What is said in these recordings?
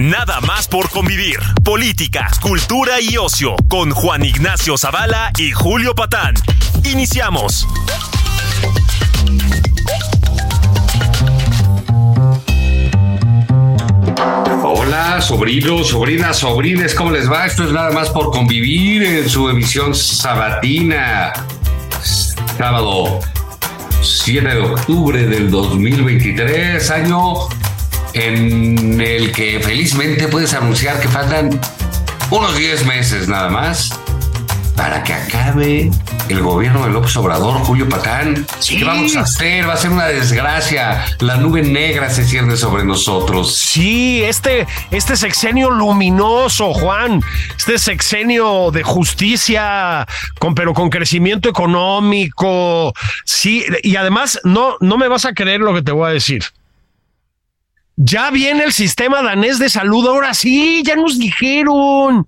Nada más por convivir. Política, cultura y ocio con Juan Ignacio Zavala y Julio Patán. Iniciamos. Hola, sobrinos, sobrinas, sobrines, ¿cómo les va? Esto es nada más por convivir en su emisión sabatina. Sábado 7 de octubre del 2023, año en el que felizmente puedes anunciar que faltan unos 10 meses nada más para que acabe el gobierno de López Obrador, Julio Patán. ¿Qué vamos a hacer? Va a ser una desgracia. La nube negra se cierne sobre nosotros. Sí, este, este sexenio luminoso, Juan. Este sexenio de justicia, con, pero con crecimiento económico. Sí, y además, no, no me vas a creer lo que te voy a decir. Ya viene el sistema danés de salud, ahora sí, ya nos dijeron.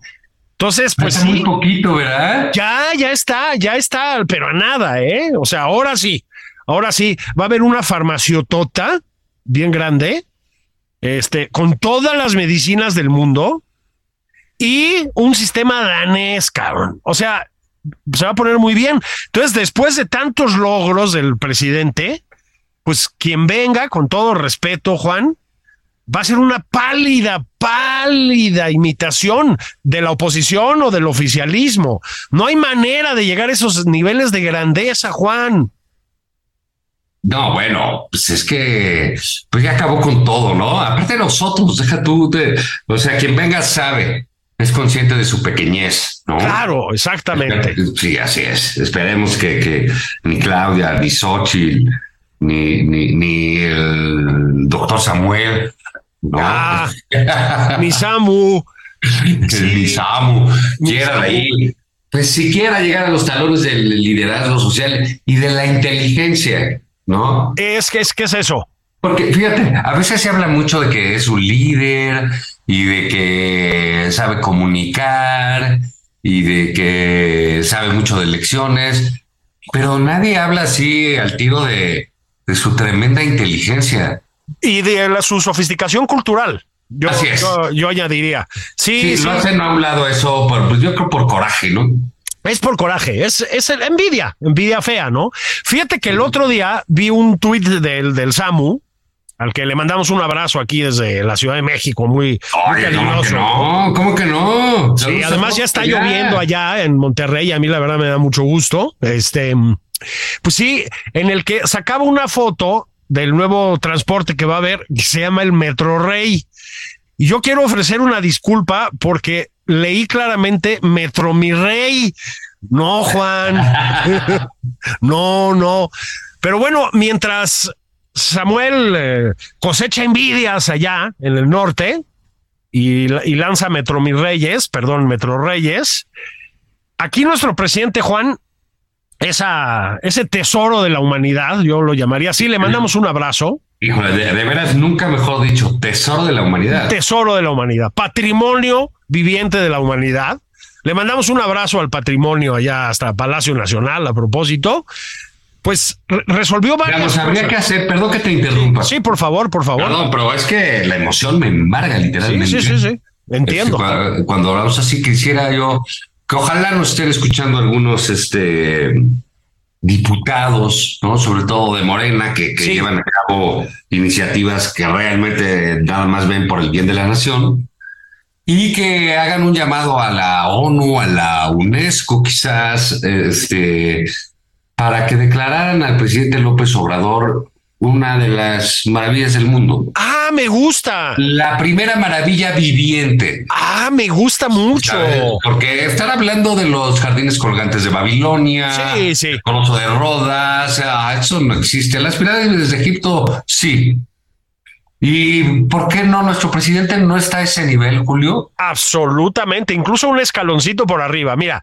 Entonces, pues Hace muy poquito, ¿verdad? Ya, ya está, ya está, pero a nada, ¿eh? O sea, ahora sí, ahora sí, va a haber una farmaciotota bien grande, este, con todas las medicinas del mundo y un sistema danés, cabrón. O sea, se va a poner muy bien. Entonces, después de tantos logros del presidente, pues quien venga, con todo respeto, Juan, va a ser una pálida, pálida imitación de la oposición o del oficialismo. No hay manera de llegar a esos niveles de grandeza, Juan. No, bueno, pues es que pues ya acabó con todo, ¿no? Aparte de nosotros, deja tú, de, o sea, quien venga sabe, es consciente de su pequeñez, ¿no? Claro, exactamente. Sí, así es. Esperemos que, que ni Claudia, ni Xochitl, ni, ni, ni el doctor Samuel, ¿no? Ah, mi Samu. Ni Samu, quiera de ahí. Pues siquiera llegar a los talones del liderazgo social y de la inteligencia, ¿no? Es que es que es eso. Porque fíjate, a veces se habla mucho de que es un líder y de que sabe comunicar y de que sabe mucho de lecciones, pero nadie habla así al tiro de, de su tremenda inteligencia. Y de la, su sofisticación cultural. Yo, Así es. yo, yo añadiría. Sí, Sí, sí, lo hacen a un lado eso, por, pues yo creo por coraje, ¿no? Es por coraje, es, es envidia, envidia fea, ¿no? Fíjate que el otro día vi un tuit del, del Samu, al que le mandamos un abrazo aquí desde la Ciudad de México, muy, muy Oye, ¿cómo que no? ¿Cómo que no? Sí, Saludos además ya está allá. lloviendo allá en Monterrey, y a mí la verdad me da mucho gusto. Este, pues sí, en el que sacaba una foto del nuevo transporte que va a haber, que se llama el Metro Rey. Y yo quiero ofrecer una disculpa porque leí claramente Metro Mi Rey. No, Juan. no, no. Pero bueno, mientras Samuel eh, cosecha envidias allá en el norte y, y lanza Metro Mi Reyes, perdón, Metro Reyes, aquí nuestro presidente Juan, esa, ese tesoro de la humanidad, yo lo llamaría así, le mandamos un abrazo. Híjole, de, de veras, nunca mejor dicho, tesoro de la humanidad. tesoro de la humanidad, patrimonio viviente de la humanidad. Le mandamos un abrazo al patrimonio allá hasta Palacio Nacional a propósito. Pues re- resolvió varias Digamos, habría que hacer, perdón que te interrumpa. Sí, por favor, por favor. Perdón, pero es que la emoción me embarga sí, literalmente. sí, sí, sí. Entiendo. Este, cua- Cuando hablamos así, quisiera yo que ojalá nos estén escuchando algunos este, diputados, ¿no? sobre todo de Morena, que, que Sí. llevan a cabo iniciativas que realmente nada más ven por el bien de la nación y que hagan un llamado a la ONU, a la UNESCO, quizás, este, para que declararan al presidente López Obrador una de las maravillas del mundo. Ah, me gusta. La primera maravilla viviente. Ah, me gusta mucho. Porque estar hablando de los jardines colgantes de Babilonia, sí, sí. el Coloso de Rodas, ah, eso no existe. Las pirámides de Egipto, sí. ¿Y por qué no nuestro presidente no está a ese nivel, Julio? Absolutamente, incluso un escaloncito por arriba. Mira,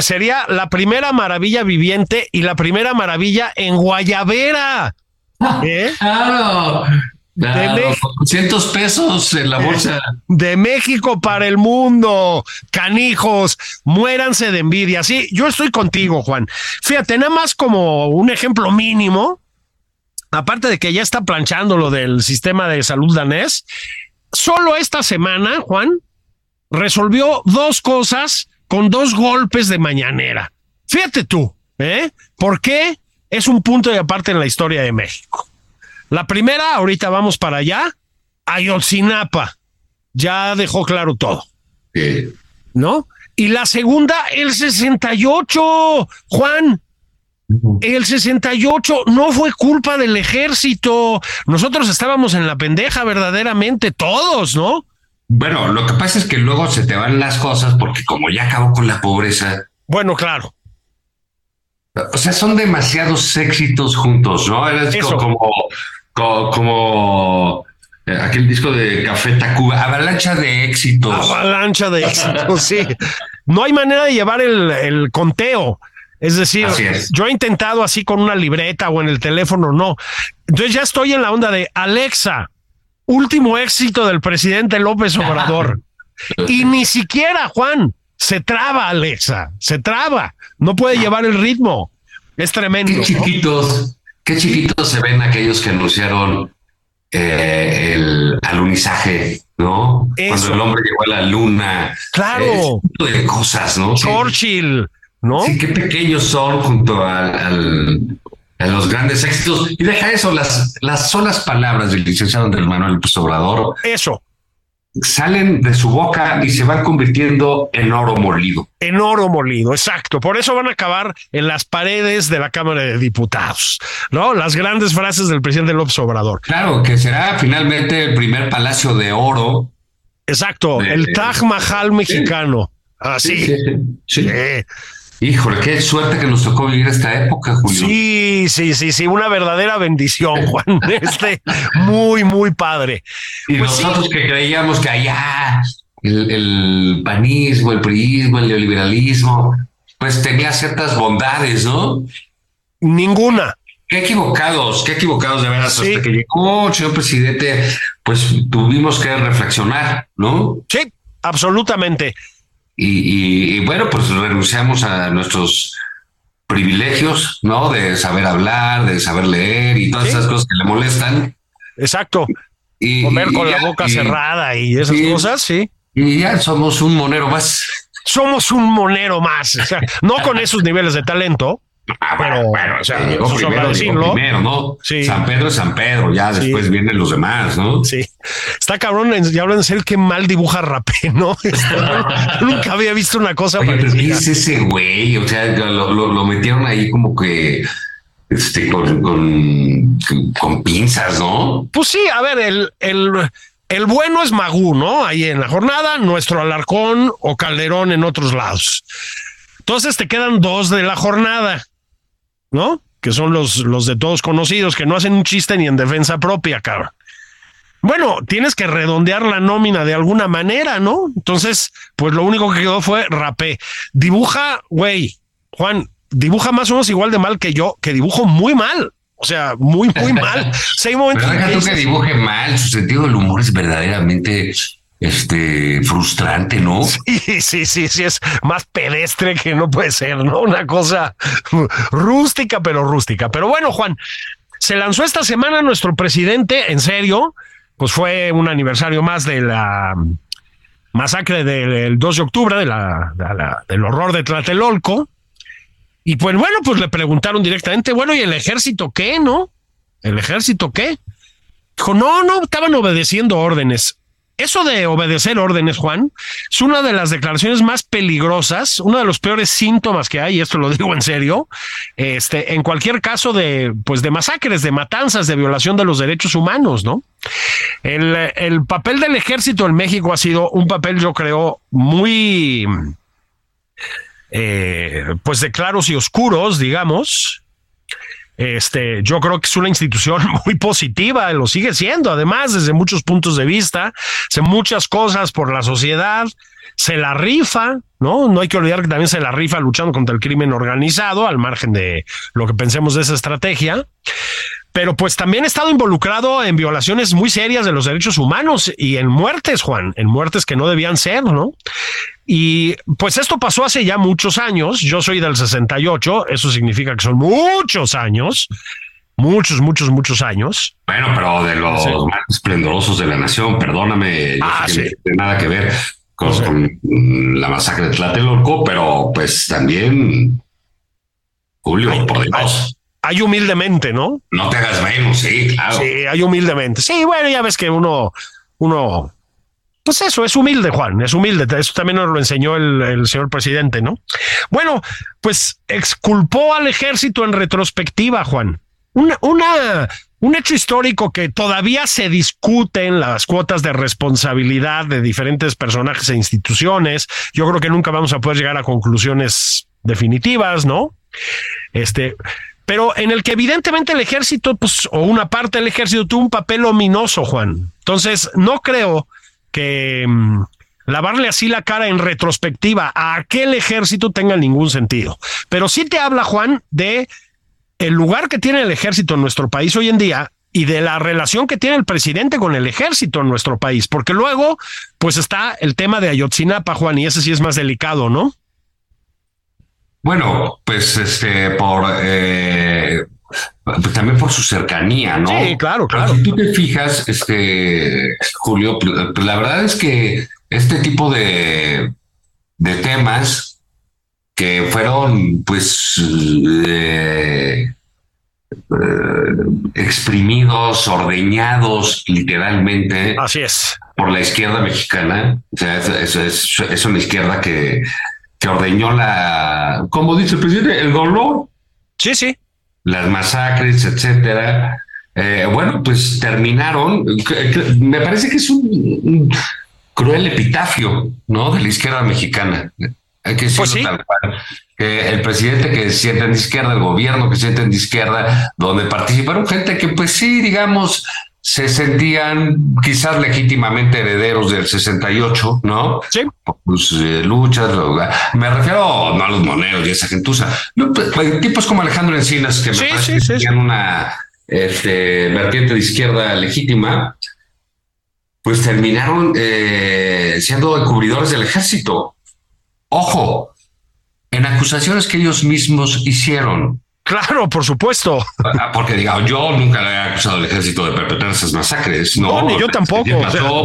sería la primera maravilla viviente y la primera maravilla en Guayabera. ¿Eh? Claro. De 200 pesos en la bolsa. De México para el mundo. Canijos, muéranse de envidia. Sí, yo estoy contigo, Juan. Fíjate, nada más como un ejemplo mínimo, aparte de que ya está planchando lo del sistema de salud danés, solo esta semana, Juan, resolvió dos cosas con dos golpes de mañanera. Fíjate tú, ¿eh? ¿Por qué? Es un punto de aparte en la historia de México. La primera, ahorita vamos para allá, Ayotzinapa. Ya dejó claro todo. ¿No? Y la segunda, el 68, Juan. El 68 no fue culpa del ejército. Nosotros estábamos en la pendeja verdaderamente, todos, ¿no? Bueno, lo que pasa es que luego se te van las cosas porque como ya acabó con la pobreza. Bueno, claro. O sea, son demasiados éxitos juntos, ¿no? Es como, como, eh, aquel disco de Café Tacuba, avalancha de éxitos. Avalancha de éxitos, sí. No hay manera de llevar el, conteo. Es decir, yo he intentado así con una libreta o en el teléfono, no. Entonces ya estoy en la onda de Alexa, último éxito del presidente López Obrador. y ni siquiera, Juan, se traba Alexa, se traba, no puede llevar el ritmo. Es tremendo. Qué chiquitos, qué chiquitos se ven aquellos que anunciaron eh, el alunizaje, ¿no? Cuando el hombre llegó a la luna. Claro. tipo de cosas, ¿no? Churchill, ¿no? Sí, qué pequeños son junto al, a los grandes éxitos. Y deja eso, las, las solas palabras del licenciado Andrés Manuel López Obrador. Eso salen de su boca y se van convirtiendo en oro molido. En oro molido, exacto. Por eso van a acabar en las paredes de la Cámara de Diputados, ¿no? Las grandes frases del presidente López Obrador. Claro, que será finalmente el primer palacio de oro. Exacto, el Taj Mahal mexicano. Así. sí. Híjole, qué suerte que nos tocó vivir esta época, Julio. Sí, sí, sí, sí, una verdadera bendición, Juan. Este, muy, muy padre. Y pues nosotros que creíamos que allá el, panismo, el priismo, el neoliberalismo, pues tenía ciertas bondades, ¿no? Ninguna. Qué equivocados, qué equivocados de veras. Hasta que llegó, señor presidente, pues tuvimos que reflexionar, ¿no? Sí, absolutamente. Y, bueno, pues renunciamos a nuestros privilegios, ¿no? De saber hablar, de saber leer y todas esas cosas que le molestan. Exacto. Y, Comer con la boca cerrada y esas cosas, sí. Y ya somos un monero más. Somos un monero más. O sea, no con esos niveles de talento, Ah, pero bueno, o sea, primero, ¿no? Sí. San Pedro es San Pedro, ya después vienen los demás, ¿no? Sí. Está cabrón, ya hablan de ser que mal dibuja rapé, ¿no? Nunca había visto una cosa Oye, ¿Qué es ese güey? O sea, lo, metieron ahí como que este, con, con, pinzas, ¿no? Pues sí, a ver, el, el, el bueno es Magú, ¿no? Ahí en la jornada, nuestro Alarcón o Calderón en otros lados. Entonces te quedan dos de la jornada. ¿No? Que son los, los de todos conocidos, que no hacen un chiste ni en defensa propia, cabrón. Bueno, tienes que redondear la nómina de alguna manera, ¿no? Entonces, pues lo único que quedó fue rapé. Dibuja, güey, Juan, dibuja más o menos igual de mal que yo, que dibujo muy mal. O sea, muy, muy mal. O hay momentos Pero que, que dibuje mal, su sentido del humor es verdaderamente este frustrante, ¿no? Sí, sí, sí, sí, es más pedestre que no puede ser, ¿no? Una cosa rústica, pero rústica. Pero bueno, Juan, se lanzó esta semana nuestro presidente, en serio, pues fue un aniversario más de la masacre del 2 de octubre, de la, del horror de Tlatelolco. Y pues bueno, pues le preguntaron directamente, bueno, ¿y el ejército qué, no? ¿El ejército qué? Dijo, no, no, estaban obedeciendo órdenes eso de obedecer órdenes, Juan, es una de las declaraciones más peligrosas, uno de los peores síntomas que hay, y esto lo digo en serio, este, en cualquier caso de, pues, de masacres, de matanzas, de violación de los derechos humanos, ¿no? El, el papel del ejército en México ha sido un papel, yo creo, muy, eh, pues, de claros y oscuros, digamos, este, yo creo que es una institución muy positiva, lo sigue siendo, además, desde muchos puntos de vista, hace muchas cosas por la sociedad, se la rifa, ¿no? No hay que olvidar que también se la rifa luchando contra el crimen organizado, al margen de lo que pensemos de esa estrategia pero pues también ha estado involucrado en violaciones muy serias de los derechos humanos y en muertes, Juan, en muertes que no debían ser, ¿no? Y pues esto pasó hace ya muchos años, yo soy del 68, eso significa que son muchos años, muchos, muchos, muchos años. Bueno, pero de los más esplendorosos de la nación, perdóname, ah, no tiene nada que ver con, con, la masacre de Tlatelolco, pero pues también, Julio, ay, por Dios. Hay humildemente, ¿no? No te hagas menos, sí, claro. Sí, hay humildemente. Sí, bueno, ya ves que uno, uno, pues eso, es humilde, Juan, es humilde. Eso también nos lo enseñó el, señor presidente, ¿no? Bueno, pues exculpó al ejército en retrospectiva, Juan. Una, una, un hecho histórico que todavía se discute en las cuotas de responsabilidad de diferentes personajes e instituciones. Yo creo que nunca vamos a poder llegar a conclusiones definitivas, ¿no? Este, pero en el que evidentemente el ejército, pues, o una parte del ejército tuvo un papel ominoso, Juan. Entonces, no creo que mmm, lavarle así la cara en retrospectiva a aquel ejército tenga ningún sentido. Pero sí te habla, Juan, de el lugar que tiene el ejército en nuestro país hoy en día y de la relación que tiene el presidente con el ejército en nuestro país, porque luego, pues está el tema de Ayotzinapa, Juan, y ese sí es más delicado, ¿no? Bueno, pues este, por eh, también por su cercanía, ¿no? Sí, claro, claro. Si tú te fijas, este, Julio, pues la verdad es que este tipo de, de temas que fueron, pues, eh, eh, exprimidos, ordeñados, literalmente. Así es. Por la izquierda mexicana. O sea, es, es, es una izquierda que que ordeñó la, como dice el presidente, el dolor. Sí, sí. Las masacres, etcétera. Eh, bueno, pues terminaron. Me parece que es un, cruel epitafio, ¿no? De la izquierda mexicana. Hay que decirlo pues sí. tal cual. Que el presidente que se sienten de izquierda, el gobierno que se sienten de izquierda, donde participaron gente que, pues sí, digamos, se sentían quizás legítimamente herederos del 68, ¿no? Sí. Pues, eh, luchas, me refiero no a los moneros y esa gentuza, no, pues, tipos como Alejandro Encinas, que me Sí, parece que sí, tenían sí. una este, vertiente de izquierda legítima, pues terminaron eh, siendo encubridores del ejército. Ojo, en acusaciones que ellos mismos hicieron. Claro, por supuesto. Ah, Porque digamos, yo nunca le he acusado al ejército de perpetrar esas masacres. No, No, ni yo tampoco.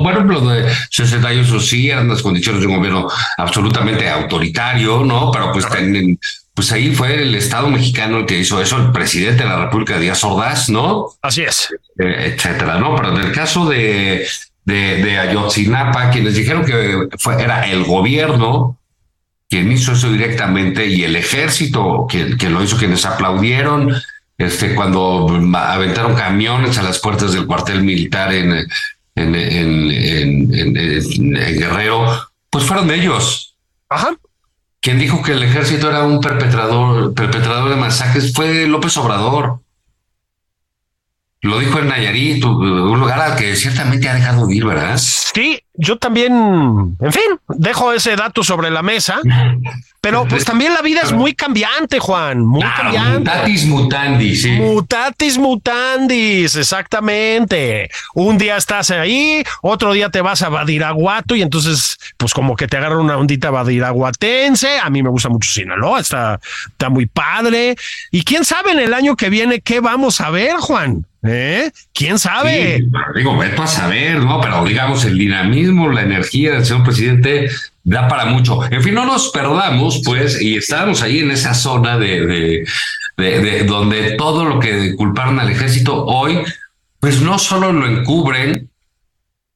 Bueno, lo de 68 sí eran las condiciones de un gobierno absolutamente autoritario, ¿no? Pero pues, ten- pues ahí fue el Estado mexicano el que hizo eso, el presidente de la República, Díaz Ordaz, ¿no? Así es. Eh, etcétera, ¿no? Pero en el caso de, de, de Ayotzinapa, quienes dijeron que fue, era el gobierno quien hizo eso directamente y el ejército quien, quien lo hizo, quienes aplaudieron este, cuando aventaron camiones a las puertas del cuartel militar en, en, en, en- Guerrero, pues fueron ellos. Ajá. Quien dijo que el ejército era un perpetrador, perpetrador de masacres fue López Obrador. Lo dijo en Nayarit, un lugar al que ciertamente ha dejado de ir, ¿verdad? Sí, yo también, en fin, dejo ese dato sobre la mesa, pero pues también la vida es muy cambiante, Juan, muy Claro, cambiante. mutatis mutandi, sí. Mutatis mutandis, exactamente. Un día estás ahí, otro día te vas a Badiraguato y entonces, pues como que te agarra una ondita badiraguatense. A mí me gusta mucho Sinaloa, está, está muy padre. Y quién sabe en el año que viene qué vamos a ver, Juan. ¿Eh? ¿Quién sabe? Sí, digo, veto a saber, ¿no? Pero digamos, el dinamismo, la energía del señor presidente da para mucho. En fin, no nos perdamos, pues, y estábamos ahí en esa zona de, de, de, de donde todo lo que culparon al ejército hoy, pues no solo lo encubren,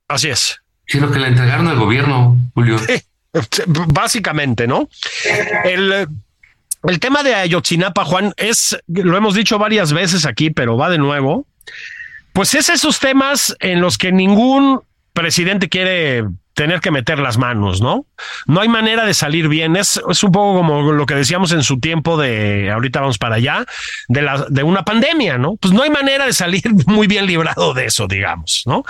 Así es. Sino que la entregaron al gobierno, Julio. Básicamente, ¿no? El, el tema de Ayotzinapa, Juan, es, lo hemos dicho varias veces aquí, pero va de nuevo. Pues es esos temas en los que ningún presidente quiere tener que meter las manos, ¿no? No hay manera de salir bien. Es, un poco como lo que decíamos en su tiempo de, ahorita vamos para allá, de, una pandemia, ¿no? Pues no hay manera de salir muy bien librado de eso, digamos, ¿no?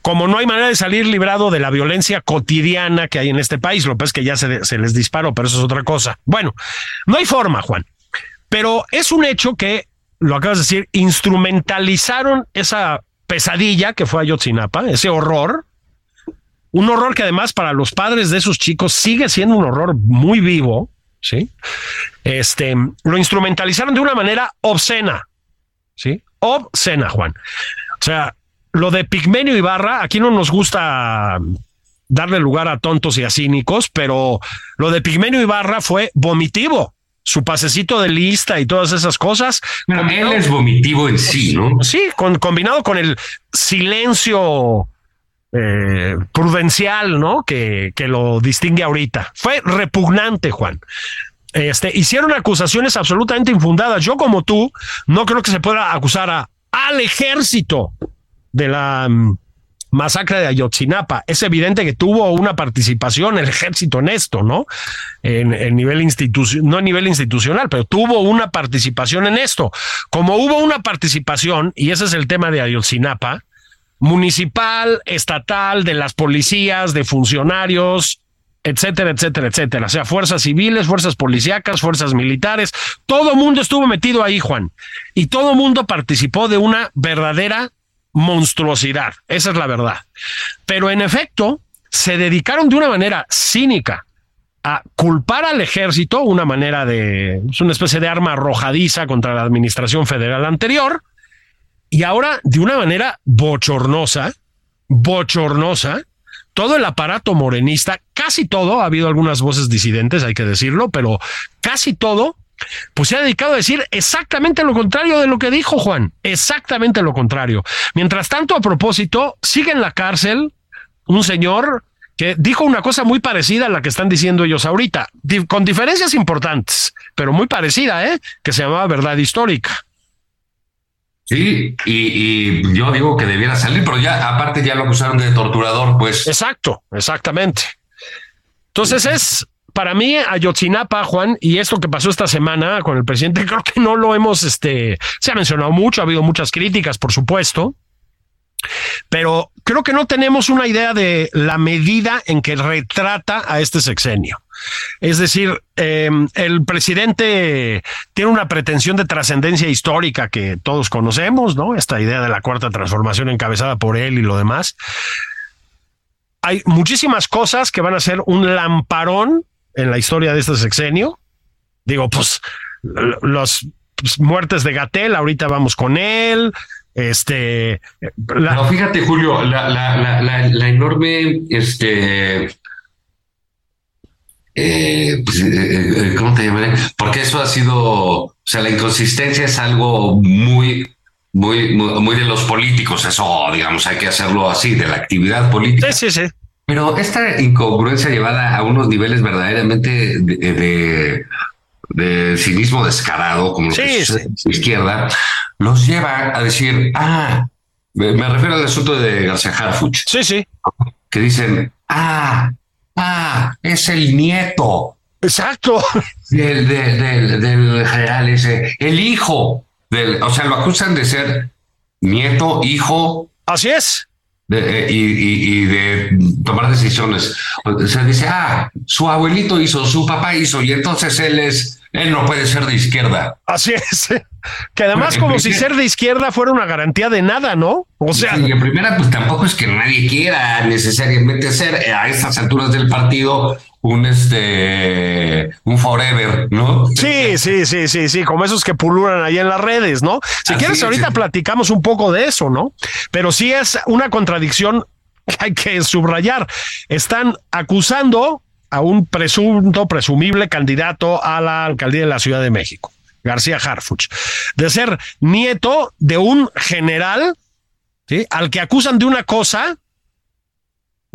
Como no hay manera de salir librado de la violencia cotidiana que hay en este país, lo que es que ya se les disparó, pero eso es otra cosa. Bueno, no hay forma, Juan. Pero es un hecho que, lo acabas de decir, instrumentalizaron esa pesadilla que fue Ayotzinapa, ese horror, un horror que además para los padres de esos chicos sigue siendo un horror muy vivo, ¿sí? Este, lo instrumentalizaron de una manera obscena, ¿sí? Obscena, Juan. O sea, lo de Pigmenio Ibarra, aquí no nos gusta darle lugar a tontos y a cínicos, pero lo de Pigmenio Ibarra fue vomitivo. Su pasecito de lista y todas esas cosas. él es vomitivo en sí, ¿no? Sí, con, combinado con el silencio eh, prudencial, ¿no? Que, que lo distingue ahorita. Fue repugnante, Juan. Este, hicieron acusaciones absolutamente infundadas. Yo, como tú, no creo que se pueda acusar a, al ejército de la mm, masacre de Ayotzinapa. Es evidente que tuvo una participación el ejército en esto, ¿no? En, en nivel institucional, no a nivel institucional, pero tuvo una participación en esto. Como hubo una participación, y ese es el tema de Ayotzinapa, municipal, estatal, de las policías, de funcionarios, etcétera, etcétera, etcétera. O sea, fuerzas civiles, fuerzas policíacas, fuerzas militares, todo mundo estuvo metido ahí, Juan. Y todo mundo participó de una verdadera monstruosidad. Esa es la verdad. Pero en efecto, se dedicaron de una manera cínica a culpar al ejército, una manera de, es una especie de arma arrojadiza contra la administración federal anterior, y ahora, de una manera bochornosa, bochornosa, todo el aparato morenista, casi todo, ha habido algunas voces disidentes, hay que decirlo, pero casi todo, pues se ha dedicado a decir exactamente lo contrario de lo que dijo Juan, exactamente lo contrario. Mientras tanto, a propósito, sigue en la cárcel un señor que dijo una cosa muy parecida a la que están diciendo ellos ahorita, con diferencias importantes, pero muy parecida, ¿eh? que se llamaba verdad histórica. Sí, y, yo digo que debiera salir, pero ya aparte ya lo acusaron de torturador, pues. Exacto, exactamente. Entonces es para mí Ayotzinapa, Juan, y esto que pasó esta semana con el presidente, creo que no lo hemos, este, se ha mencionado mucho, ha habido muchas críticas, por supuesto, pero creo que no tenemos una idea de la medida en que retrata a este sexenio. Es decir, eh, el presidente tiene una pretensión de trascendencia histórica que todos conocemos, ¿no? Esta idea de la cuarta transformación encabezada por él y lo demás. Hay muchísimas cosas que van a ser un lamparón en la historia de este sexenio. Digo, pues los pues, muertes de Gatel, ahorita vamos con él. Este, la... fíjate, Julio, la, la, la enorme, este, eh, pues, eh, eh, ¿cómo te llamaré? Porque eso ha sido, o sea, la inconsistencia es algo muy, muy, muy, de los políticos, eso, digamos, hay que hacerlo así, de la actividad política. Sí, sí, sí. Pero esta incongruencia llevada a unos niveles verdaderamente de, de, cinismo descarado, como lo que sí. izquierda, los lleva a decir, ah, me, refiero al asunto de García Harfuch. Sí, sí. Que dicen, ah, Ah, es el nieto. Exacto. Del, del, general ese, el hijo del, o sea, lo acusan de ser nieto, hijo. Así es. Eh, y, de tomar decisiones. Se dice, ah, su abuelito hizo, su papá hizo, y entonces él es, él no puede ser de izquierda. Así es. Que además, como si ser de izquierda fuera una garantía de nada, ¿no? O sea. Y en primera, pues tampoco es que nadie quiera necesariamente ser a estas alturas del partido un este un forever, ¿no? Sí, sí, sí, sí, sí, como esos que pululan ahí en las redes, ¿no? Si quieres, ahorita platicamos un poco de eso, ¿no? Pero sí es una contradicción que hay que subrayar. Están acusando a un presunto, presumible candidato a la alcaldía de la Ciudad de México, García Harfuch, de ser nieto de un general ¿sí? al que acusan de una cosa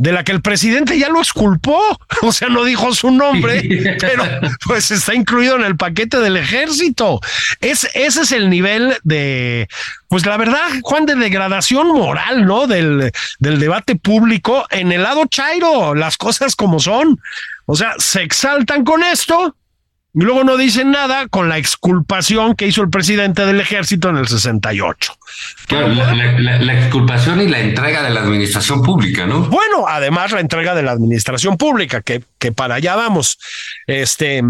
de la que el presidente ya lo exculpó, o sea, no dijo su nombre, pero pues está incluido en el paquete del ejército. Es, ese es el nivel de, pues la verdad, Juan, de degradación moral, ¿no? Del, del debate público en el lado chairo, las cosas como son. O sea, se exaltan con esto y luego no dicen nada con la exculpación que hizo el presidente del ejército en el 68. Claro, la, la, la, exculpación y la entrega de la administración pública, ¿no? Bueno, además la entrega de la administración pública, que, que para allá vamos. Este,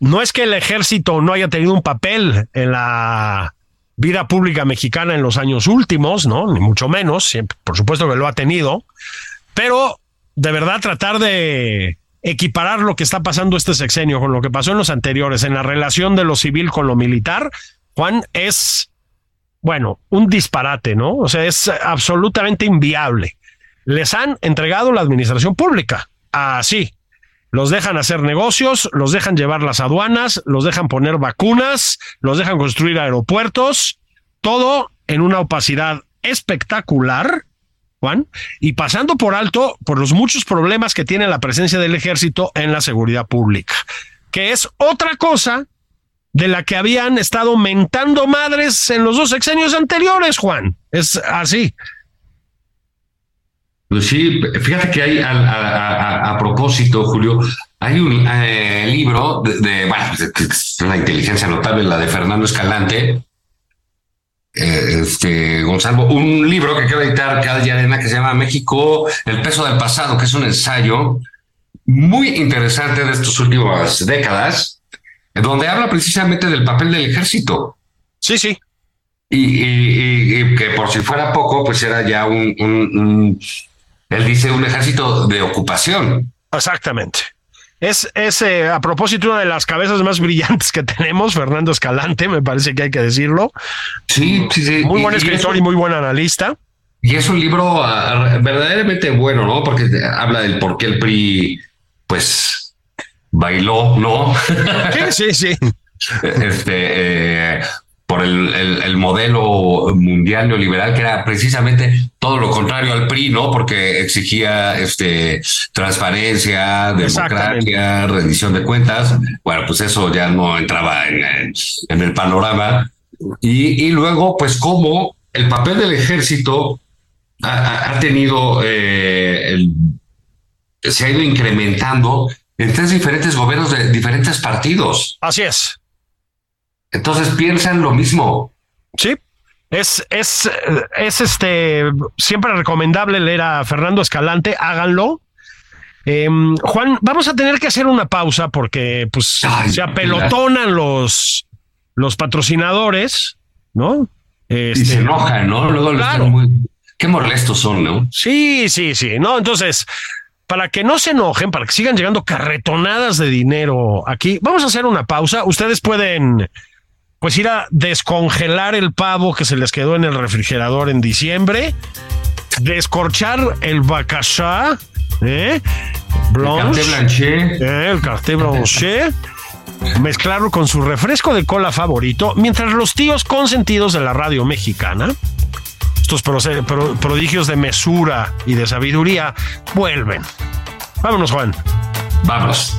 no es que el ejército no haya tenido un papel en la vida pública mexicana en los años últimos, ¿no? Ni mucho menos, siempre, por supuesto que lo ha tenido, pero de verdad tratar de equiparar lo que está pasando este sexenio con lo que pasó en los anteriores, en la relación de lo civil con lo militar, Juan, es, bueno, un disparate, ¿no? O sea, es absolutamente inviable. Les han entregado la administración pública, así. Los dejan hacer negocios, los dejan llevar las aduanas, los dejan poner vacunas, los dejan construir aeropuertos, todo en una opacidad espectacular Juan, y pasando por alto por los muchos problemas que tiene la presencia del ejército en la seguridad pública, que es otra cosa de la que habían estado mentando madres en los dos sexenios anteriores, Juan. Es así. Pues sí, fíjate que hay, a, propósito, Julio, hay un eh, libro de, de, de, la inteligencia notable, la de Fernando Escalante, este, Gonzalo, un libro que quiero editar cada Arena que se llama México, el peso del pasado, que es un ensayo muy interesante de estas últimas décadas, donde habla precisamente del papel del ejército. Sí, sí. Y, y, y que por si fuera poco, pues era ya un, un, un, él dice, un ejército de ocupación. Exactamente. Es, es eh, a propósito una de las cabezas más brillantes que tenemos, Fernando Escalante, me parece que hay que decirlo. Sí, sí, sí. Muy buen y escritor es- y muy buen analista. Y es un libro ah, verdaderamente bueno, ¿no? Porque habla del por qué el PRI, pues, bailó, ¿no? Sí, sí, sí. este, eh, por el, el- el modelo mundial neoliberal, que era precisamente todo lo contrario al PRI, ¿no? Porque exigía este, transparencia, democracia, rendición de cuentas. Bueno, pues eso ya no entraba en, en- en el panorama. Y, y luego, pues, cómo el papel del ejército ha, ha- ha tenido, eh, el- se ha ido incrementando en tres diferentes gobiernos de diferentes partidos. Así es. Entonces piensan lo mismo. Sí. Es, es, es este siempre recomendable leer a Fernando Escalante, háganlo. Em, Juan, vamos a tener que hacer una pausa porque pues Ay, se apelotonan los, los patrocinadores, ¿no? Y Este, se enojan, ¿no? Luego les Claro. muy... Qué molestos son, ¿no? Sí, sí, sí. No, entonces, para que no se enojen, para que sigan llegando carretonadas de dinero aquí, vamos a hacer una pausa. Ustedes pueden, pues, ir a descongelar el pavo que se les quedó en el refrigerador en diciembre, descorchar el bacachá, ¿eh? Blanche, Café Blanchet. ¿eh? el café blanche, mezclarlo con su refresco de cola favorito, mientras los tíos consentidos de la radio mexicana estos prodigios de mesura y de sabiduría vuelven. Vámonos, Juan. Vamos.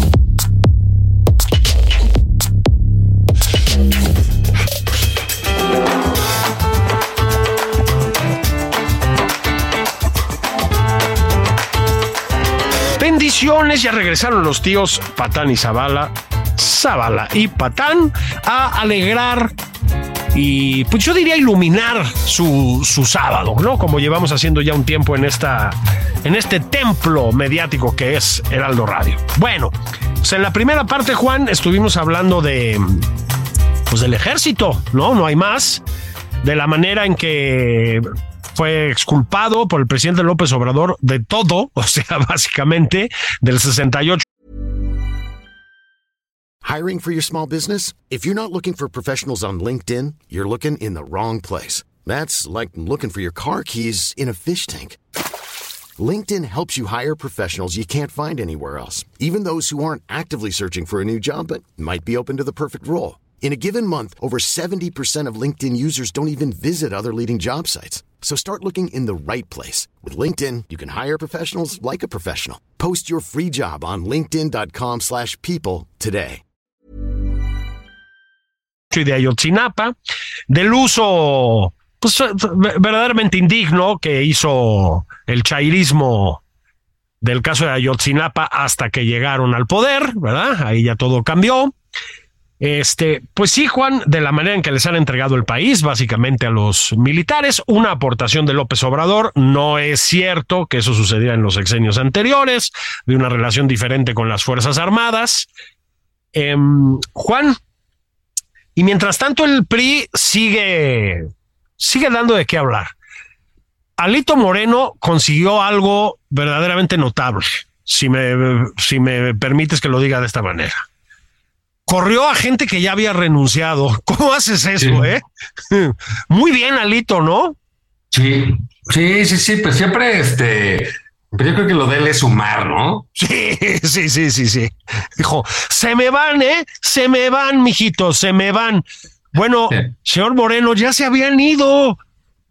Ya regresaron los tíos Patán y Zabala, Zabala y Patán a alegrar y pues yo diría iluminar su, su sábado, ¿no? Como llevamos haciendo ya un tiempo en esta en este templo mediático que es Heraldo Radio. Bueno, pues en la primera parte, Juan, estuvimos hablando de pues del ejército, ¿no? No hay más. De la manera en que fue exculpado por el presidente López Obrador de todo, o sea, básicamente del 68. Hiring for your small business? If you're not looking for professionals on LinkedIn, you're looking in the wrong place. That's like looking for your car keys in a fish tank. LinkedIn helps you hire professionals you can't find anywhere else, even those who aren't actively searching for a new job but might be open to the perfect role. In a given month, over 70% of LinkedIn users don't even visit other leading job sites. So start looking in the right place. With LinkedIn, you can hire professionals like a professional. Post your free job on linkedin.com slash people today. de Ayotzinapa, del uso pues, verdaderamente indigno que hizo el chairismo del caso de Ayotzinapa hasta que llegaron al poder, ¿verdad? Ahí ya todo cambió. Este, pues sí, Juan, de la manera en que les han entregado el país, básicamente a los militares, una aportación de López Obrador. No es cierto que eso sucediera en los sexenios anteriores, de una relación diferente con las Fuerzas Armadas. Em, Juan, y mientras tanto el PRI sigue, sigue dando de qué hablar. Alito Moreno consiguió algo verdaderamente notable, si me, si me permites que lo diga de esta manera. Corrió a gente que ya había renunciado. ¿Cómo haces eso, eh? Muy bien, Alito, ¿no? Sí, sí, sí, sí, pues siempre este, pero yo creo que lo de él es sumar, ¿no? Sí, sí, sí, sí, sí. Dijo, se me van, ¿eh? Se me van, mijitos, se me van. Bueno, señor Moreno, ya se habían ido.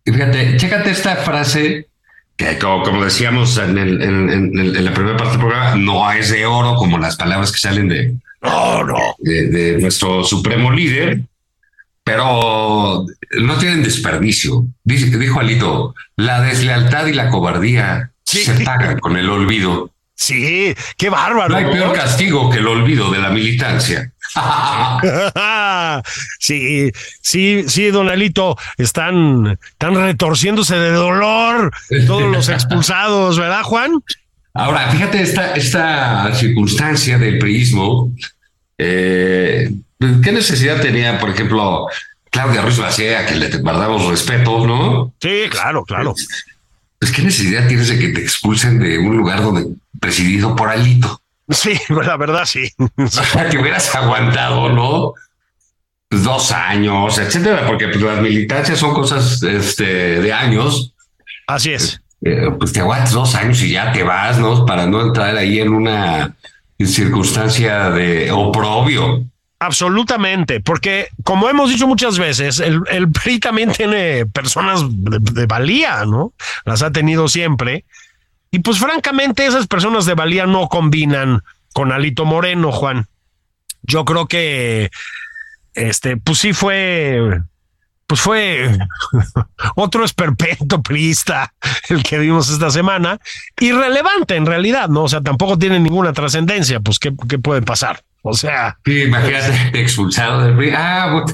fíjate, chécate esta frase que como, decíamos en, el, en, la primera parte del programa, no es de oro como las palabras que salen de, no, no. de nuestro supremo líder, pero no tienen desperdicio. dijo Alito, la deslealtad y la cobardía se paga con el olvido. Sí, qué bárbaro. No hay peor castigo que el olvido de la militancia. sí, sí, sí, don Alito, están, están retorciéndose de dolor todos los expulsados, ¿verdad, Juan? Ahora, fíjate esta, esta circunstancia del priismo. Eh, ¿Qué necesidad tenía, por ejemplo, Claudia Ruiz Bacea, que le guardamos respeto, ¿no? Sí, claro, claro. Pues qué necesidad tienes de que te expulsen de un lugar donde presidido por Alito. Sí, la verdad sí. O sea, que hubieras aguantado, ¿no? Pues dos años, etcétera, porque pues, las militancias son cosas este, de años. Así es. Eh, pues te aguantas dos años y ya te vas, ¿no? Para no entrar ahí en una circunstancia de oprobio. Absolutamente, porque como hemos dicho muchas veces, el, el PRI también tiene personas de, valía, ¿no? Las ha tenido siempre. Y pues francamente esas personas de valía no combinan con Alito Moreno, Juan. Yo creo que, este, pues sí fue, pues fue otro esperpento priista el que vimos esta semana. Irrelevante en realidad, ¿no? O sea, tampoco tiene ninguna trascendencia, pues ¿qué, ¿qué puede pasar? O sea. Sí, imagínate expulsado del PRI. Ah,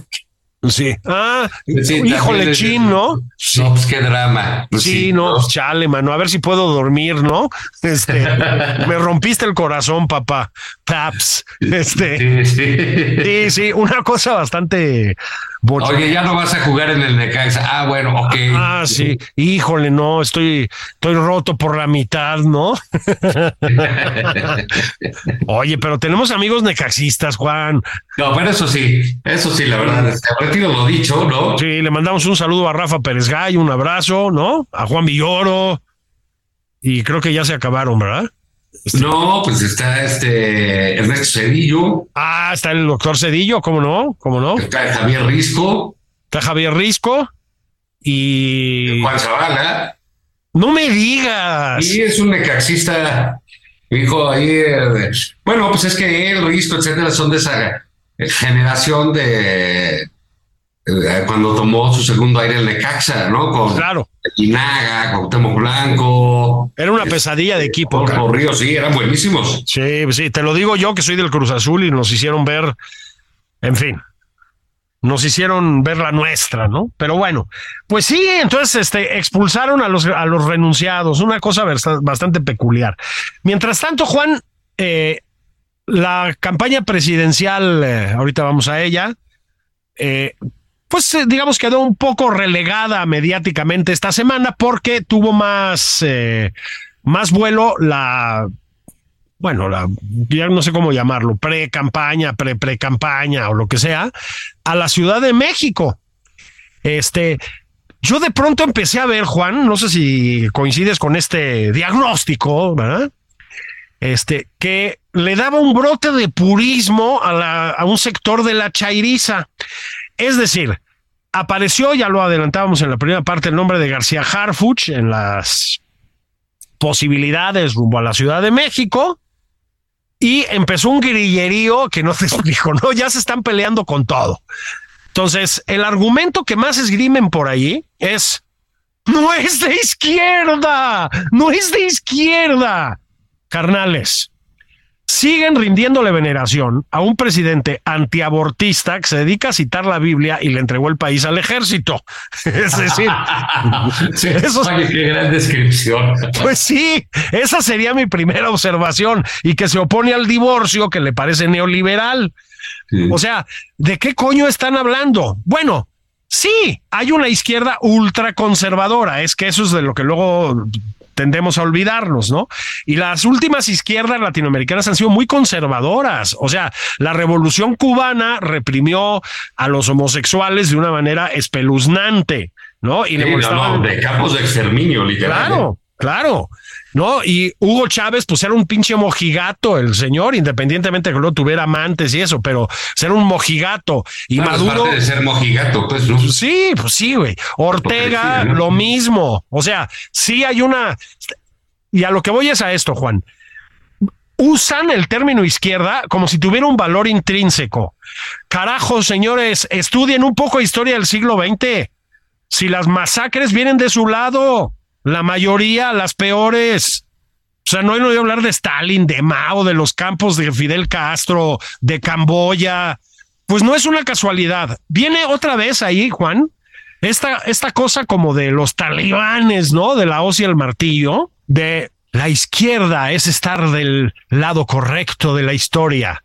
Sí. Ah, híjole, chin, ¿no? No, pues qué drama. Pues sí, no, pues chale, mano. A ver si puedo dormir, ¿no? Este, me rompiste el corazón, papá. Taps. Este. Sí, sí, una cosa bastante Oye, ya no vas a jugar en el Necaxa. Ah, bueno, ok. Ah, sí. Híjole, no, estoy, estoy roto por la mitad, ¿no? Oye, pero tenemos amigos necaxistas, Juan. No, pero eso sí, eso sí, la verdad. Retiro lo dicho, ¿no? Sí, le mandamos un saludo a Rafa Pérez Gay, un abrazo, ¿no? A Juan Villoro. Y creo que ya se acabaron, ¿verdad? Este, no, pues está este Ernesto Cedillo. Ah, está el doctor Cedillo, ¿cómo no? ¿Cómo no? Está Javier Risco. Está Javier Risco y. Juan Zavala. No me digas. Y es un necaxista. Dijo ahí. Eh, bueno, pues es que él, Risco, etcétera, son de esa generación de cuando tomó su segundo aire el Necaxa, ¿no? Con claro. Inaga, con Temo Blanco. Era una pesadilla de equipo. Por Río, sí, eran buenísimos. Sí, sí, te lo digo yo que soy del Cruz Azul y nos hicieron ver, en fin, nos hicieron ver la nuestra, ¿no? Pero bueno, pues sí, entonces este, expulsaron a los, a los renunciados, una cosa bastante peculiar. Mientras tanto, Juan, eh, la campaña presidencial, eh, ahorita vamos a ella, eh, pues eh, digamos quedó un poco relegada mediáticamente esta semana porque tuvo más, eh, más vuelo la, bueno, la, ya no sé cómo llamarlo, pre-campaña, pre-pre-campaña o lo que sea, a la Ciudad de México. Este, yo de pronto empecé a ver, Juan, no sé si coincides con este diagnóstico, ¿verdad? Este, que le daba un brote de purismo a, a un sector de la chairiza. Es decir, apareció, ya lo adelantábamos en la primera parte, el nombre de García Harfuch en las posibilidades rumbo a la Ciudad de México y empezó un grillerío que no te explico, ¿no? Ya se están peleando con todo. Entonces, el argumento que más esgrimen por ahí es, no es de izquierda, no es de izquierda. Carnales, siguen rindiéndole veneración a un presidente antiabortista que se dedica a citar la Biblia y le entregó el país al ejército. Es decir, sí, oye, qué gran descripción. Pues sí, esa sería mi primera observación y que se opone al divorcio que le parece neoliberal. Sí. O sea, ¿de qué coño están hablando? Bueno, sí, hay una izquierda ultraconservadora, es que eso es de lo que luego tendemos a olvidarnos, ¿no? Y las últimas izquierdas latinoamericanas han sido muy conservadoras. O sea, la revolución cubana reprimió a los homosexuales de una manera espeluznante, ¿no? Y sí, no, no, de campos de exterminio, literal. Claro, claro. ¿No? Y Hugo Chávez, pues era un pinche mojigato, el señor, independientemente de que no tuviera amantes y eso, pero ser un mojigato. Y bueno, Maduro. Parte de ser mojigato, pues, ¿no? Sí, pues sí, güey. Ortega, ¿no? lo mismo. O sea, sí hay una. Y a lo que voy es a esto, Juan. Usan el término izquierda como si tuviera un valor intrínseco. Carajo, señores, estudien un poco historia del siglo XX. Si las masacres vienen de su lado, la mayoría, las peores. O sea, no he oído hablar de Stalin, de Mao, de los campos de Fidel Castro, de Camboya. Pues no es una casualidad. Viene otra vez ahí, Juan, esta, esta cosa como de los talibanes, ¿no? De la hoz y el martillo, de la izquierda es estar del lado correcto de la historia.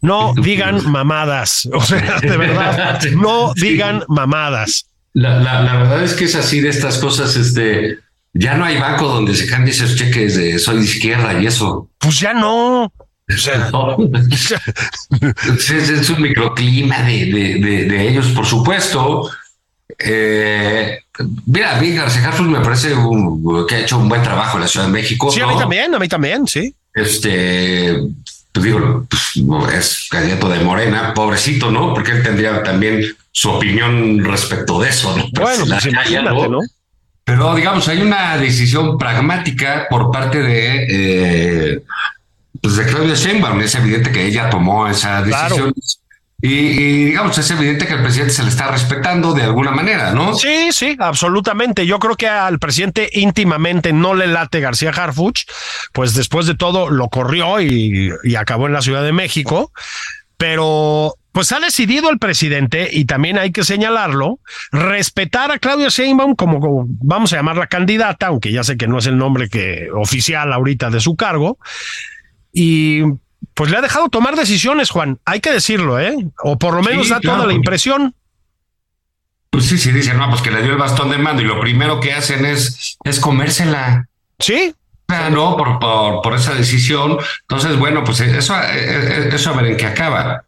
No digan mamadas. O sea, de verdad, no digan mamadas. La, la, la verdad es que es así de estas cosas, este, ya no hay banco donde se cambie esos cheques de soy de izquierda y eso. Pues ya no. O sea, no. es, es, un microclima de, de, de, de ellos, por supuesto. Eh, mira, a mí García me parece un, que ha hecho un buen trabajo en la Ciudad de México. Sí, ¿no? a mí también, a mí también, sí. Este, pues digo, pues, es candidato de Morena, pobrecito, ¿no? Porque él tendría también su opinión respecto de eso, ¿no? Bueno, pues imagínate, ¿no? Pero digamos, hay una decisión pragmática por parte de, eh, pues de Claudia Sheinbaum. Es evidente que ella tomó esa decisión. Claro. Y, y, digamos, es evidente que al presidente se le está respetando de alguna manera, ¿no? Sí, sí, absolutamente. Yo creo que al presidente íntimamente no le late García Harfuch, pues después de todo lo corrió y, y acabó en la Ciudad de México. Pero pues ha decidido el presidente, y también hay que señalarlo, respetar a Claudia Sheinbaum como, como, vamos a llamarla candidata, aunque ya sé que no es el nombre que oficial ahorita de su cargo, y pues le ha dejado tomar decisiones, Juan, hay que decirlo, ¿eh? O por lo menos sí, da claro, toda la impresión. Pues sí, sí, dicen, no, pues que le dio el bastón de mando y lo primero que hacen es, es comérsela. Sí, no, por, por, por, esa decisión. Entonces, bueno, pues eso, eso a ver en qué acaba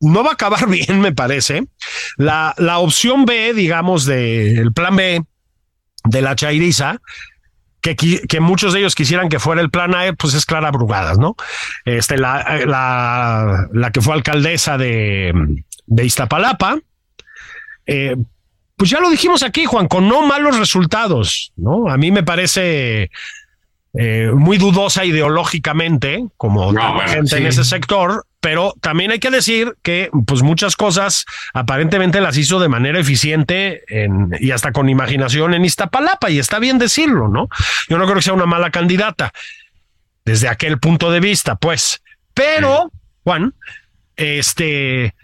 no va a acabar bien, me parece. La, la opción B, digamos, del de, plan B de la Chairiza, que, que, muchos de ellos quisieran que fuera el plan A, pues es Clara Brugadas, ¿no? Este, la, la, la que fue alcaldesa de, de Iztapalapa. Eh, pues ya lo dijimos aquí, Juan, con no malos resultados, ¿no? A mí me parece eh, muy dudosa ideológicamente, como no, bueno, gente sí. en ese sector, pero también hay que decir que pues muchas cosas aparentemente las hizo de manera eficiente en, y hasta con imaginación en Iztapalapa, y está bien decirlo, ¿no? Yo no creo que sea una mala candidata desde aquel punto de vista, pues. Pero, Juan, este,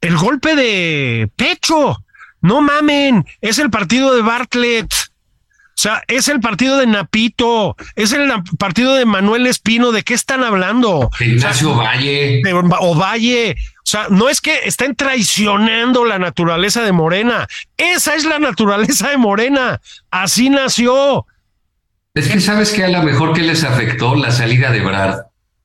el golpe de pecho, no mamen, es el partido de Bartlett. O sea, es el partido de Napito, es el partido de Manuel Espino. ¿De qué están hablando? De Ignacio Valle. De, o Valle. O sea, no es que estén traicionando la naturaleza de Morena. Esa es la naturaleza de Morena. Así nació. Es que sabes que a lo mejor que les afectó la salida de Brad.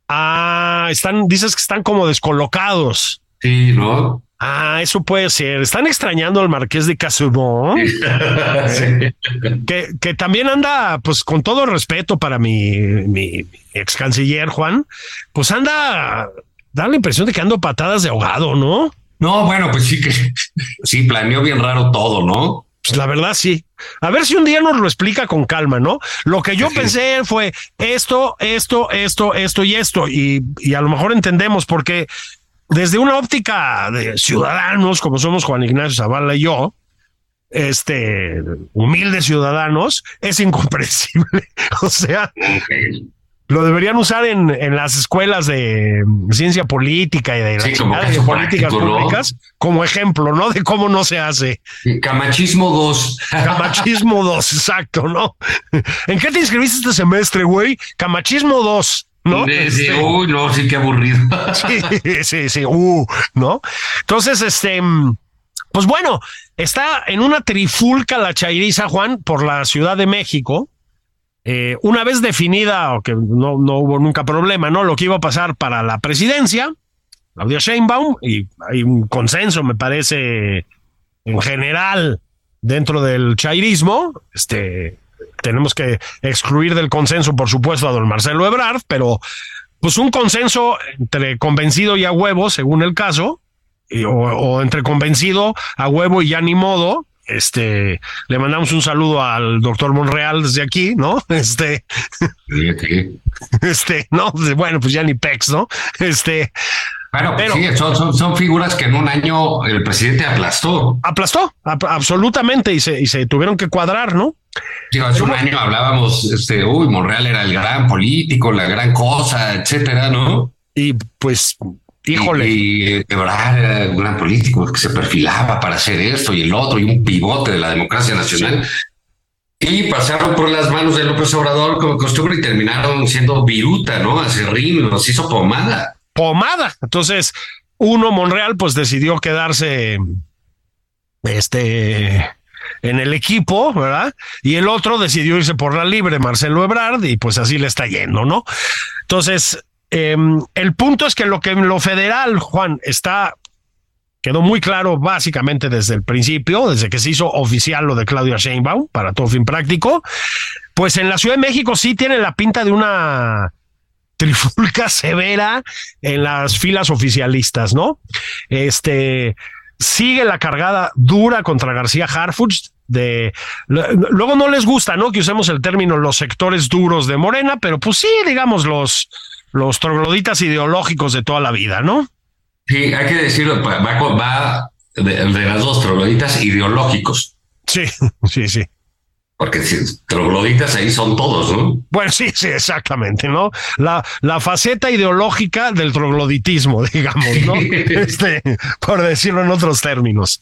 Ah, están, dices que están como descolocados. Sí, ¿no? Ah, eso puede ser. Están extrañando al marqués de Casubón. que, que también anda, pues con todo respeto para mi, mi ex canciller Juan, pues anda, da la impresión de que ando patadas de ahogado, ¿no? No, bueno, pues sí que sí planeó bien raro todo, ¿no? Pues la verdad sí. A ver si un día nos lo explica con calma, ¿no? Lo que yo pensé fue esto, esto, esto, esto y esto, y, y a lo mejor entendemos porque desde una óptica de ciudadanos, como somos Juan Ignacio Zavala y yo, este, humildes ciudadanos, es incomprensible. o sea, lo deberían usar en, en, las escuelas de ciencia política y de, sí, como de políticas públicas como ejemplo, ¿no? De cómo no se hace. Camachismo 2. Camachismo 2, exacto, ¿no? ¿En qué te inscribiste este semestre, güey? Camachismo 2. ¿No? Sí, sí, uy, no, sí, qué aburrido. sí, sí, sí, uh, ¿no? Entonces, este, pues bueno, está en una trifulca la chairiza, Juan, por la Ciudad de México. Eh, una vez definida, o que no, no hubo nunca problema, ¿no? Lo que iba a pasar para la presidencia, Claudia Sheinbaum, y hay un consenso, me parece, en general, dentro del chairismo, este, tenemos que excluir del consenso, por supuesto, a don Marcelo Ebrard, pero pues un consenso entre convencido y a huevo, según el caso, o, entre convencido, a huevo y ya ni modo. Este, le mandamos un saludo al doctor Monreal desde aquí, ¿no? Este, este, no, bueno, pues ya ni Pex, ¿no? Este, bueno, pues sí, son, son, figuras que en un año el presidente aplastó. Aplastó, absolutamente, y se, y se tuvieron que cuadrar, ¿no? Sí, hace un año hablábamos, este, uy, Monreal era el gran político, la gran cosa, etcétera, ¿no? Y pues, híjole. Y, Ebrard era un gran político que se perfilaba para hacer esto y el otro, y un pivote de la democracia nacional. Y pasaron por las manos de López Obrador como costumbre y terminaron siendo viruta, ¿no? Acerrín, los hizo pomada pomada. Entonces, uno, Monreal, pues decidió quedarse este en el equipo, ¿verdad? Y el otro decidió irse por la libre, Marcelo Ebrard, y pues así le está yendo, ¿no? Entonces, em, el punto es que lo que en lo federal, Juan, está quedó muy claro básicamente desde el principio, desde que se hizo oficial lo de Claudia Sheinbaum, para todo fin práctico, pues en la Ciudad de México sí tiene la pinta de una trifulca severa en las filas oficialistas, ¿no? Este sigue la cargada dura contra García Harfuch de luego no les gusta, ¿no? Que usemos el término los sectores duros de Morena, pero pues sí, digamos los los trogloditas ideológicos de toda la vida, ¿no? Sí, hay que decirlo, va, va de, de las dos trogloditas ideológicos. Sí, sí, sí. Porque trogloditas ahí son todos, ¿no? Bueno, sí, sí, exactamente, ¿no? La, la faceta ideológica del trogloditismo, digamos, ¿no? este, por decirlo en otros términos.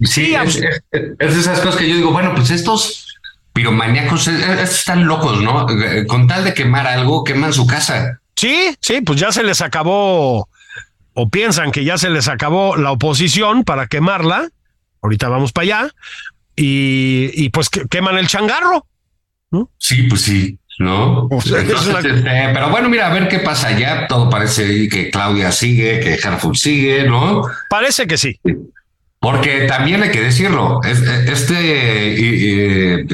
Sí, es, es, esas cosas que yo digo, bueno, pues estos piromaníacos están locos, ¿no? Con tal de quemar algo, queman su casa. Sí, sí, pues ya se les acabó, o piensan que ya se les acabó la oposición para quemarla. Ahorita vamos para allá, y, y pues queman el changarro. ¿no? Sí, pues sí. ¿no? Este, pero bueno, mira, a ver qué pasa allá. Todo parece que Claudia sigue, que Harfuch sigue, ¿no? Parece que sí. Porque también hay que decirlo, este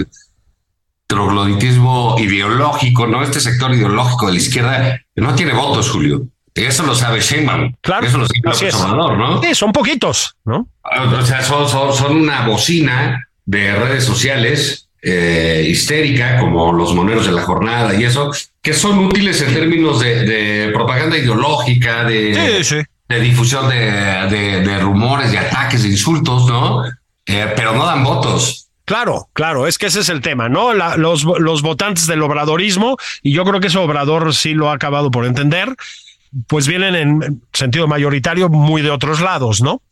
trogloditismo ideológico, ¿no? Este sector ideológico de la izquierda no tiene votos, Julio. Eso lo sabe Sheinbaum. Claro. Eso lo sabe el Obrador, ¿no? Sí, son poquitos, ¿no? O sea, son, son, son una bocina de redes sociales eh, histérica, como los moneros de la jornada y eso, que son útiles en términos de, propaganda ideológica, de, de difusión de, rumores, de ataques, de insultos, ¿no? Eh, pero no dan votos. Claro, claro, es que ese es el tema, ¿no? los, los votantes del obradorismo, y yo creo que ese obrador sí lo ha acabado por entender, pues vienen en sentido mayoritario muy de otros lados, ¿no?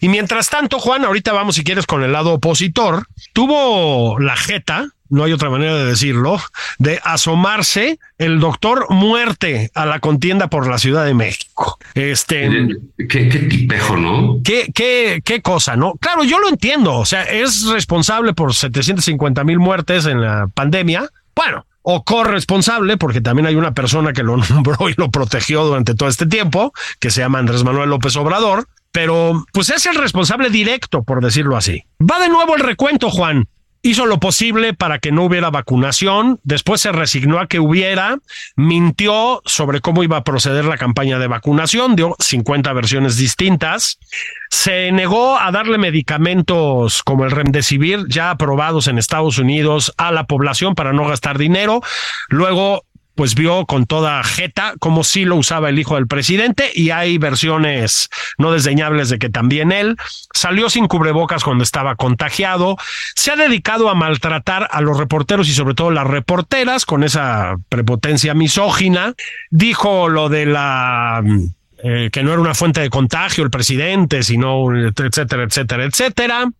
Y mientras tanto, Juan, ahorita vamos si quieres con el lado opositor, tuvo la jeta no hay otra manera de decirlo, de asomarse el doctor muerte a la contienda por la Ciudad de México. Este, qué, qué tipejo, ¿no? Qué, qué, qué cosa, ¿no? Claro, yo lo entiendo. O sea, es responsable por 750 mil muertes en la pandemia. Bueno, o corresponsable, porque también hay una persona que lo nombró y lo protegió durante todo este tiempo, que se llama Andrés Manuel López Obrador, pero pues es el responsable directo, por decirlo así. Va de nuevo el recuento, Juan hizo lo posible para que no hubiera vacunación, después se resignó a que hubiera, mintió sobre cómo iba a proceder la campaña de vacunación, dio 50 versiones distintas, se negó a darle medicamentos como el Remdesivir ya aprobados en Estados Unidos a la población para no gastar dinero, luego pues vio con toda jeta como sí lo usaba el hijo del presidente y hay versiones no desdeñables de que también él salió sin cubrebocas cuando estaba contagiado, se ha dedicado a maltratar a los reporteros y sobre todo las reporteras con esa prepotencia misógina, dijo lo de la eh, que no era una fuente de contagio el presidente, sino etcétera, etcétera, etcétera.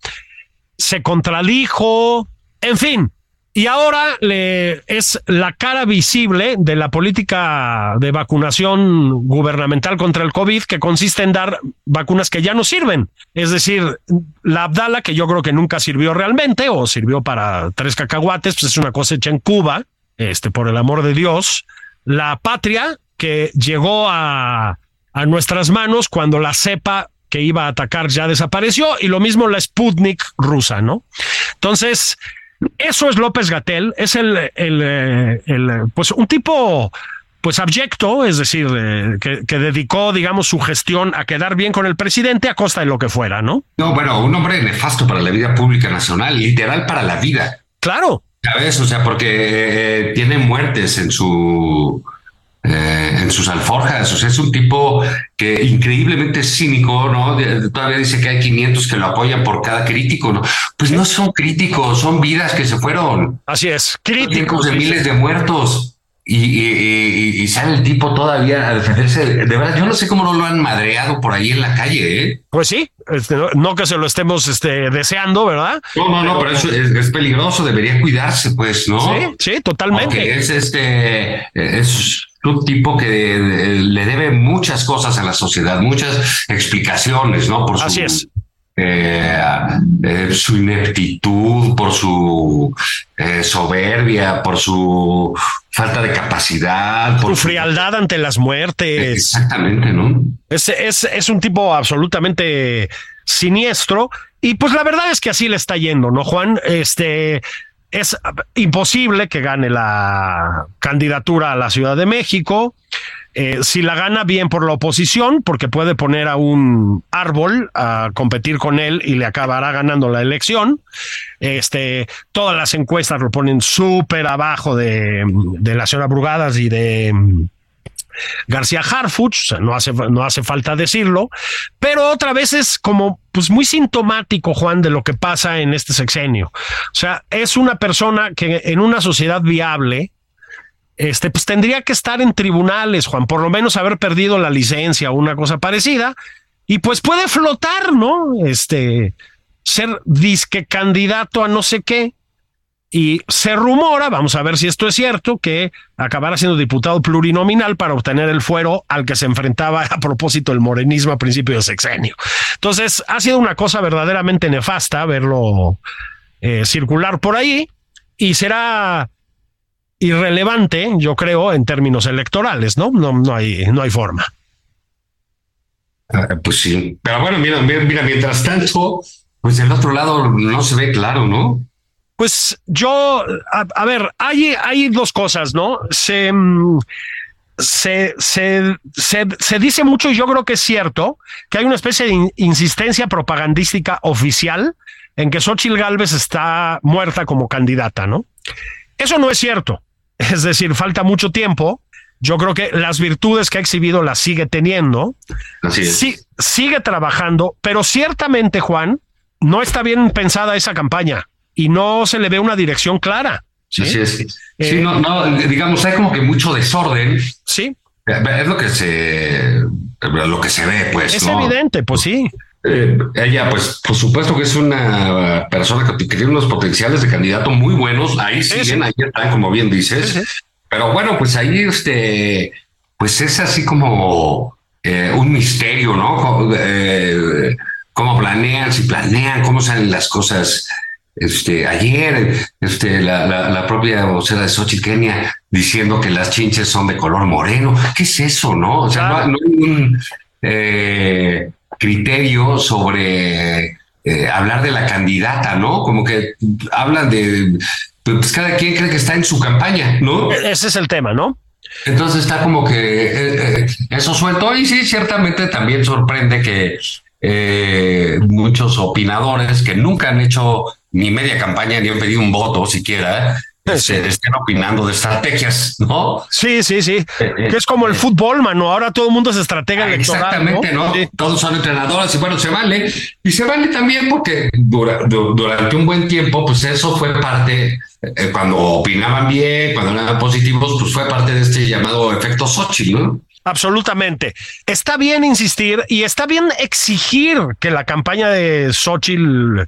Se contradijo, en fin, y ahora le, es la cara visible de la política de vacunación gubernamental contra el COVID, que consiste en dar vacunas que ya no sirven. Es decir, la Abdala, que yo creo que nunca sirvió realmente, o sirvió para tres cacahuates, pues es una cosecha en Cuba, este, por el amor de Dios. La patria, que llegó a, a nuestras manos cuando la cepa que iba a atacar ya desapareció, y lo mismo la Sputnik rusa, ¿no? Entonces, eso es López Gatel, es el, el, el pues un tipo pues abyecto, es decir, eh, que, que, dedicó, digamos, su gestión a quedar bien con el presidente a costa de lo que fuera, ¿no? No, bueno, un hombre nefasto para la vida pública nacional, literal para la vida. Claro. ¿Sabes? O sea, porque eh, tiene muertes en su eh, en sus alforjas. O sea, es un tipo que increíblicamente cínico, ¿no? Todavía dice que hay 500 que lo apoyan por cada crítico, ¿no? Pues no son críticos, son vidas que se fueron. Así es, críticos de miles de muertos. Y, y, sale el tipo todavía a defenderse. De verdad, yo no sé cómo no lo han madreado por ahí en la calle, ¿eh? Pues sí, este, no, que se lo estemos este, deseando, ¿verdad? No, no, no, pero eso es, peligroso, debería cuidarse, pues, ¿no? Sí, sí, totalmente. Porque es este, es un tipo que le debe muchas cosas a la sociedad, muchas explicaciones, ¿no? Por su, Así es. Eh, eh, su ineptitud, por su eh, soberbia, por su falta de capacidad, por su frialdad ante las muertes. Exactamente, ¿no? Es, es, es un tipo absolutamente siniestro y pues la verdad es que así le está yendo, ¿no, Juan? Este, es imposible que gane la candidatura a la Ciudad de México. Eh, si la gana bien por la oposición, porque puede poner a un árbol a competir con él y le acabará ganando la elección. Este, todas las encuestas lo ponen súper abajo de, de la señora Brugadas y de García Harfuch, no hace, no hace falta decirlo, pero otra vez es como pues muy sintomático, Juan, de lo que pasa en este sexenio. O sea, es una persona que en una sociedad viable, este, pues tendría que estar en tribunales, Juan, por lo menos haber perdido la licencia o una cosa parecida, y pues puede flotar, ¿no? Este, ser disque candidato a no sé qué, y se rumora, vamos a ver si esto es cierto, que acabará siendo diputado plurinominal para obtener el fuero al que se enfrentaba a propósito el morenismo a principio de sexenio. Entonces, ha sido una cosa verdaderamente nefasta verlo eh, circular por ahí y será irrelevante, yo creo, en términos electorales, ¿no? No, no, hay, no hay forma. Ah, pues sí, pero bueno, mira, mira, mientras tanto, pues del otro lado no se ve claro, ¿no? Pues yo, a, ver, hay, hay dos cosas, ¿no? Se, mm, se, se, se, dice mucho, y yo creo que es cierto, que hay una especie de insistencia propagandística oficial en que Xochitl Galvez está muerta como candidata, ¿no? Eso no es cierto. Es decir, falta mucho tiempo. Yo creo que las virtudes que ha exhibido las sigue teniendo. Así es. Sí, sigue trabajando, pero ciertamente, Juan, no está bien pensada esa campaña y no se le ve una dirección clara. ¿sí? Así es. Sí, eh, no, no, digamos, hay como que mucho desorden. Sí. Es lo que se, lo que se ve, pues. Es evidente, pues sí. Eh, ella, pues, por supuesto que es una persona que, tiene unos potenciales de candidato muy buenos. Ahí siguen, ahí están, como bien dices. Pero bueno, pues ahí, este, pues es así como eh, un misterio, ¿no? Eh, cómo planean, si planean, cómo salen las cosas. Este, ayer, este, la, propia vocera de Xochitl Kenia diciendo que las chinches son de color moreno. ¿Qué es eso, no? O sea, no, hay un eh, criterio sobre eh, hablar de la candidata, ¿no? Como que hablan de, pues cada quien cree que está en su campaña, ¿no? E-, ese es el tema, ¿no? Entonces está como que eh, eso suelto y sí, ciertamente también sorprende que muchos opinadores que nunca han hecho ni media campaña ni han pedido un voto siquiera, se estén opinando de estrategias, ¿no? Sí, sí, sí. Eh, eh, que es como el eh. fútbol, mano. Ahora todo el mundo es estratega Exactamente, ¿no? Todos son entrenadores y bueno, se vale. Y se vale también porque durante un buen tiempo, pues eso fue parte, cuando opinaban bien, cuando eran positivos, pues fue parte de este llamado efecto Sochi, ¿no? Absolutamente. Está bien insistir y está bien exigir que la campaña de Xochitl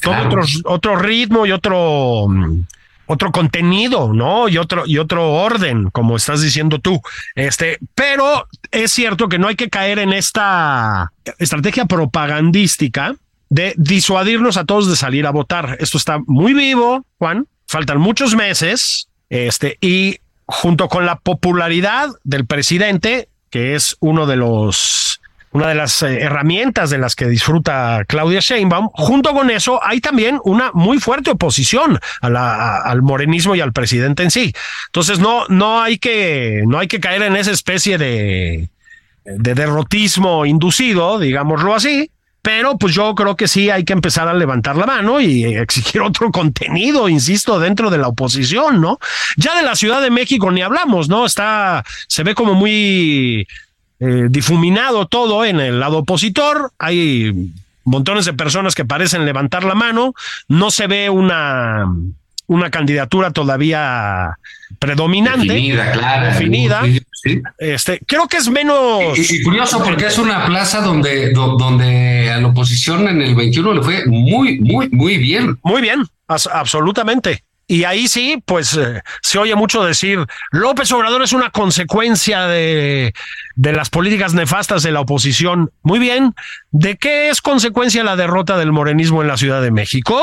tome otro, otro ritmo y otro mm, otro contenido, ¿no? Y otro, y otro orden, como estás diciendo tú. Este, pero es cierto que no hay que caer en esta estrategia propagandística de disuadirnos a todos de salir a votar. Esto está muy vivo, Juan. Faltan muchos meses. Este, y junto con la popularidad del presidente, que es uno de los una de las eh, herramientas de las que disfruta Claudia Sheinbaum. Junto con eso, hay también una muy fuerte oposición a la, al morenismo y al presidente en sí. Entonces, no, no hay que, no hay que caer en esa especie de, de derrotismo inducido, digámoslo así. Pero pues yo creo que sí hay que empezar a levantar la mano y exigir otro contenido, insisto, dentro de la oposición, ¿no? Ya de la Ciudad de México ni hablamos, ¿no? Está, se ve como muy eh, difuminado todo en el lado opositor. Hay montones de personas que parecen levantar la mano. No se ve una, una candidatura todavía predominante. Definida, clara. Definida. Este, creo que es menos. Y, curioso porque es una plaza donde, donde a la oposición en el 21 le fue muy, muy, muy bien. Muy bien, absolutamente. Y ahí sí, pues eh, se oye mucho decir, López Obrador es una consecuencia de, de las políticas nefastas de la oposición. Muy bien, ¿de qué es consecuencia la derrota del morenismo en la Ciudad de México?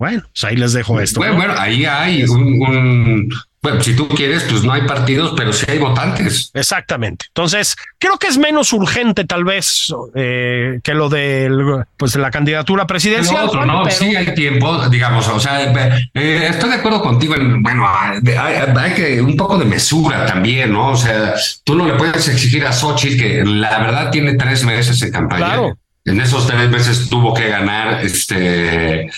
Bueno, pues ahí les dejo esto. Bueno, bueno ahí hay un, bueno, si tú quieres, pues no hay partidos, pero sí hay votantes. Exactamente. Entonces, creo que es menos urgente tal vez eh, que lo de pues, la candidatura presidencial. Otro, ¿no? Sí hay tiempo, digamos, o sea, eh, estoy de acuerdo contigo en, bueno, hay, que un poco de mesura también, ¿no? O sea, tú no le puedes exigir a Sochi que la verdad tiene tres meses en campaña. Claro. En esos tres meses tuvo que ganar este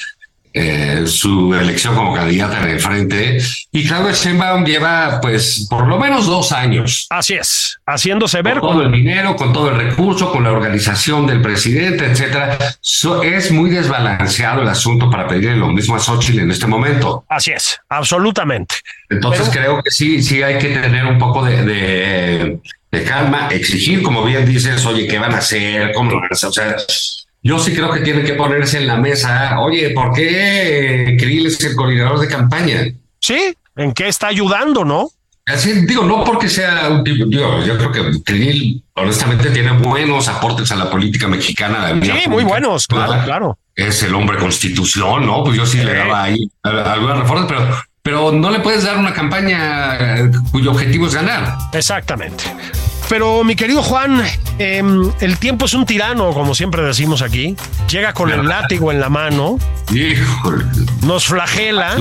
eh, su elección como candidata en el frente. Y Claudia Sheinbaum lleva, pues, por lo menos dos años. Así es, haciéndose ver. Con todo el dinero, con todo el recurso, con la organización del presidente, etcétera. es muy desbalanceado el asunto para pedirle lo mismo a Xochitl en este momento. Así es, absolutamente. Entonces creo que sí, sí hay que tener un poco de, de, de calma, exigir, como bien dices, oye, ¿qué van a hacer? ¿Cómo lo van a hacer? O sea, yo sí creo que tiene que ponerse en la mesa, oye, ¿por qué Krill es el coordinador de campaña? Sí, ¿en qué está ayudando, no? Así digo, no porque sea un tipo, yo, creo que Krill honestamente tiene buenos aportes a la política mexicana. sí, muy buenos, claro, claro. Es el hombre constitución, ¿no? Pues yo sí, le daba ahí algunas reformas, pero pero no le puedes dar una campaña cuyo objetivo es ganar. Exactamente. Pero mi querido Juan, em, el tiempo es un tirano, como siempre decimos aquí. Llega con el látigo en la mano. Híjole. Nos flagela.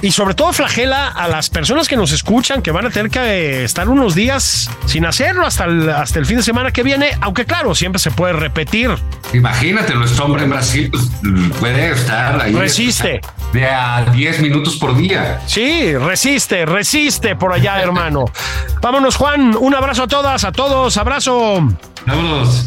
Y sobre todo flagela a las personas que nos escuchan, que van a tener que estar unos días sin hacerlo hasta el, hasta el fin de semana que viene. Aunque claro, siempre se puede repetir. Imagínate, nuestro hombre en Brasil pues, puede estar ahí. Resiste. De a 10 minutos por día. Sí, resiste, resiste por allá, hermano. Vámonos, Juan. Un abrazo a todas, a todos. Abrazo. Vámonos.